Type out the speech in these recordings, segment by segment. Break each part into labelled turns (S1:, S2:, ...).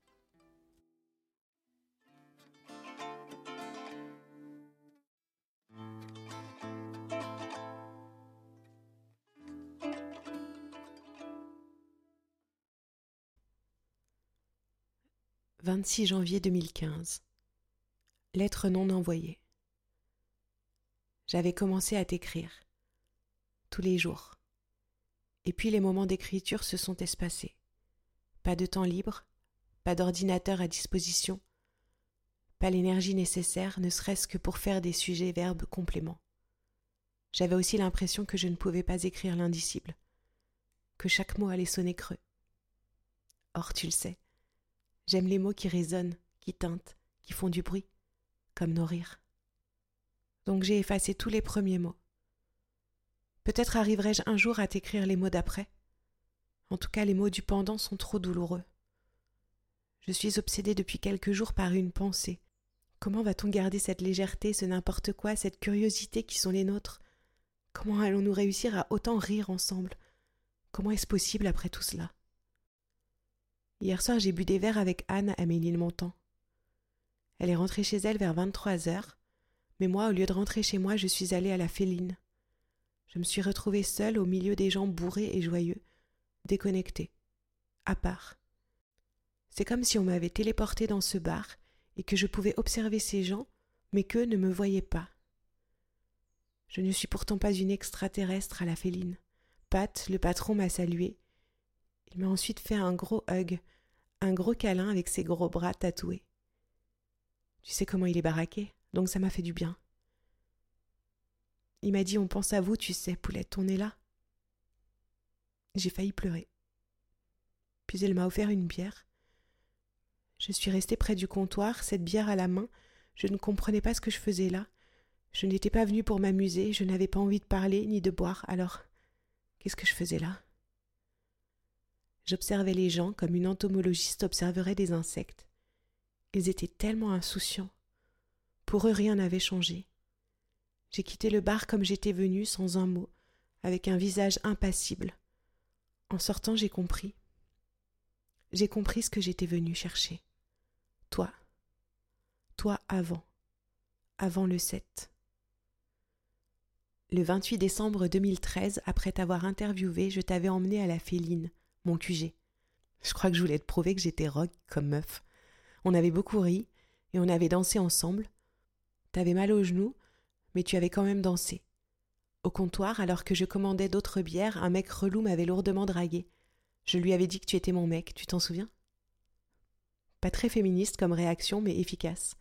S1: « 26 janvier 2015. Lettre non envoyée. J'avais commencé à t'écrire. Tous les jours. Et puis les moments d'écriture se sont espacés. Pas de temps libre, pas d'ordinateur à disposition, pas l'énergie nécessaire, ne serait-ce que pour faire des sujets verbes compléments. J'avais aussi l'impression que je ne pouvais pas écrire l'indicible, que chaque mot allait sonner creux. Or, tu le sais, j'aime les mots qui résonnent, qui tintent, qui font du bruit, comme nos rires. Donc j'ai effacé tous les premiers mots. Peut-être arriverai-je un jour à t'écrire les mots d'après. En tout cas, les mots du pendant sont trop douloureux. Je suis obsédée depuis quelques jours par une pensée. Comment va-t-on garder cette légèreté, ce n'importe quoi, cette curiosité qui sont les nôtres? Comment allons-nous réussir à autant rire ensemble? Comment est-ce possible après tout cela? Hier soir, j'ai bu des verres avec Anne à Ménilmontant. Elle est rentrée chez elle vers vingt-trois heures, mais moi, au lieu de rentrer chez moi, je suis allée à la Féline. Je me suis retrouvée seule au milieu des gens bourrés et joyeux, déconnectée, à part. C'est comme si on m'avait téléportée dans ce bar et que je pouvais observer ces gens, mais qu'eux ne me voyaient pas. Je ne suis pourtant pas une extraterrestre à la féline. Pat, le patron, m'a salué. Il m'a ensuite fait un gros hug, un gros câlin avec ses gros bras tatoués. Tu sais comment il est baraqué, donc ça m'a fait du bien. Il m'a dit On pense à vous, tu sais, Poulette, on est là. J'ai failli pleurer. Puis elle m'a offert une bière. Je suis restée près du comptoir, cette bière à la main. Je ne comprenais pas ce que je faisais là. Je n'étais pas venue pour m'amuser, je n'avais pas envie de parler ni de boire, alors qu'est-ce que je faisais là? J'observais les gens comme une entomologiste observerait des insectes. Ils étaient tellement insouciants. Pour eux rien n'avait changé. J'ai quitté le bar comme j'étais venu, sans un mot, avec un visage impassible. En sortant, j'ai compris. J'ai compris ce que j'étais venu chercher. Toi. Toi avant. Avant le 7. Le 28 décembre 2013, après t'avoir interviewé, je t'avais emmené à la Féline, mon QG. Je crois que je voulais te prouver que j'étais rock comme meuf. On avait beaucoup ri, et on avait dansé ensemble. T'avais mal aux genoux, mais tu avais quand même dansé. Au comptoir, alors que je commandais d'autres bières, un mec relou m'avait lourdement dragué. Je lui avais dit que tu étais mon mec, tu t'en souviens? Pas très féministe comme réaction, mais efficace.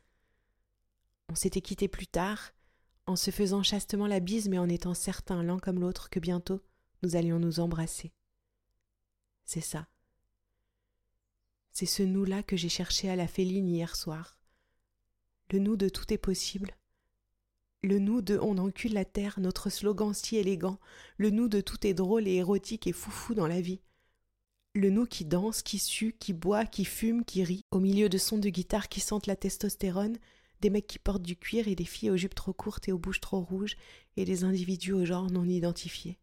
S1: On s'était quitté plus tard, en se faisant chastement la bise, mais en étant certains l'un comme l'autre que bientôt nous allions nous embrasser. C'est ça. C'est ce nous-là que j'ai cherché à la féline hier soir. Le nous de tout est possible, le nous de On encule la terre, notre slogan si élégant, le nous de tout est drôle et érotique et foufou dans la vie. Le nous qui danse, qui sue, qui boit, qui fume, qui rit, au milieu de sons de guitare qui sentent la testostérone, des mecs qui portent du cuir et des filles aux jupes trop courtes et aux bouches trop rouges, et des individus au genre non identifiés.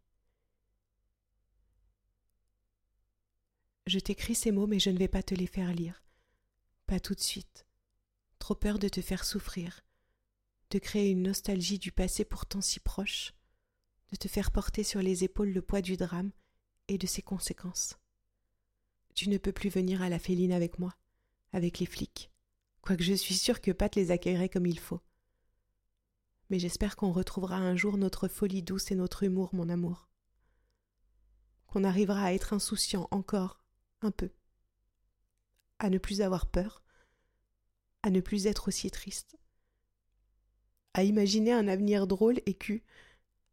S1: Je t'écris ces mots, mais je ne vais pas te les faire lire. Pas tout de suite. Trop peur de te faire souffrir de créer une nostalgie du passé pourtant si proche, de te faire porter sur les épaules le poids du drame et de ses conséquences. Tu ne peux plus venir à la féline avec moi, avec les flics, quoique je suis sûre que Pat les accueillerait comme il faut. Mais j'espère qu'on retrouvera un jour notre folie douce et notre humour, mon amour. Qu'on arrivera à être insouciant encore, un peu. À ne plus avoir peur, à ne plus être aussi triste à imaginer un avenir drôle et cu,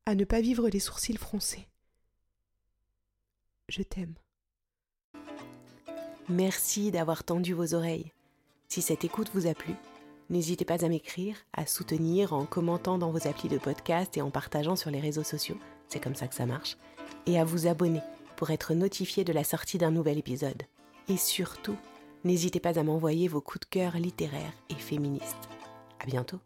S1: à ne pas vivre les sourcils froncés. Je t'aime. Merci d'avoir tendu vos oreilles. Si cette écoute vous a plu, N'hésitez pas à m'écrire, à soutenir en commentant dans vos applis de podcast et en partageant sur les réseaux sociaux, c'est comme ça que ça marche, et à vous abonner pour être notifié de la sortie d'un nouvel épisode. Et surtout, n'hésitez pas à m'envoyer vos coups de cœur littéraires et féministes. À bientôt!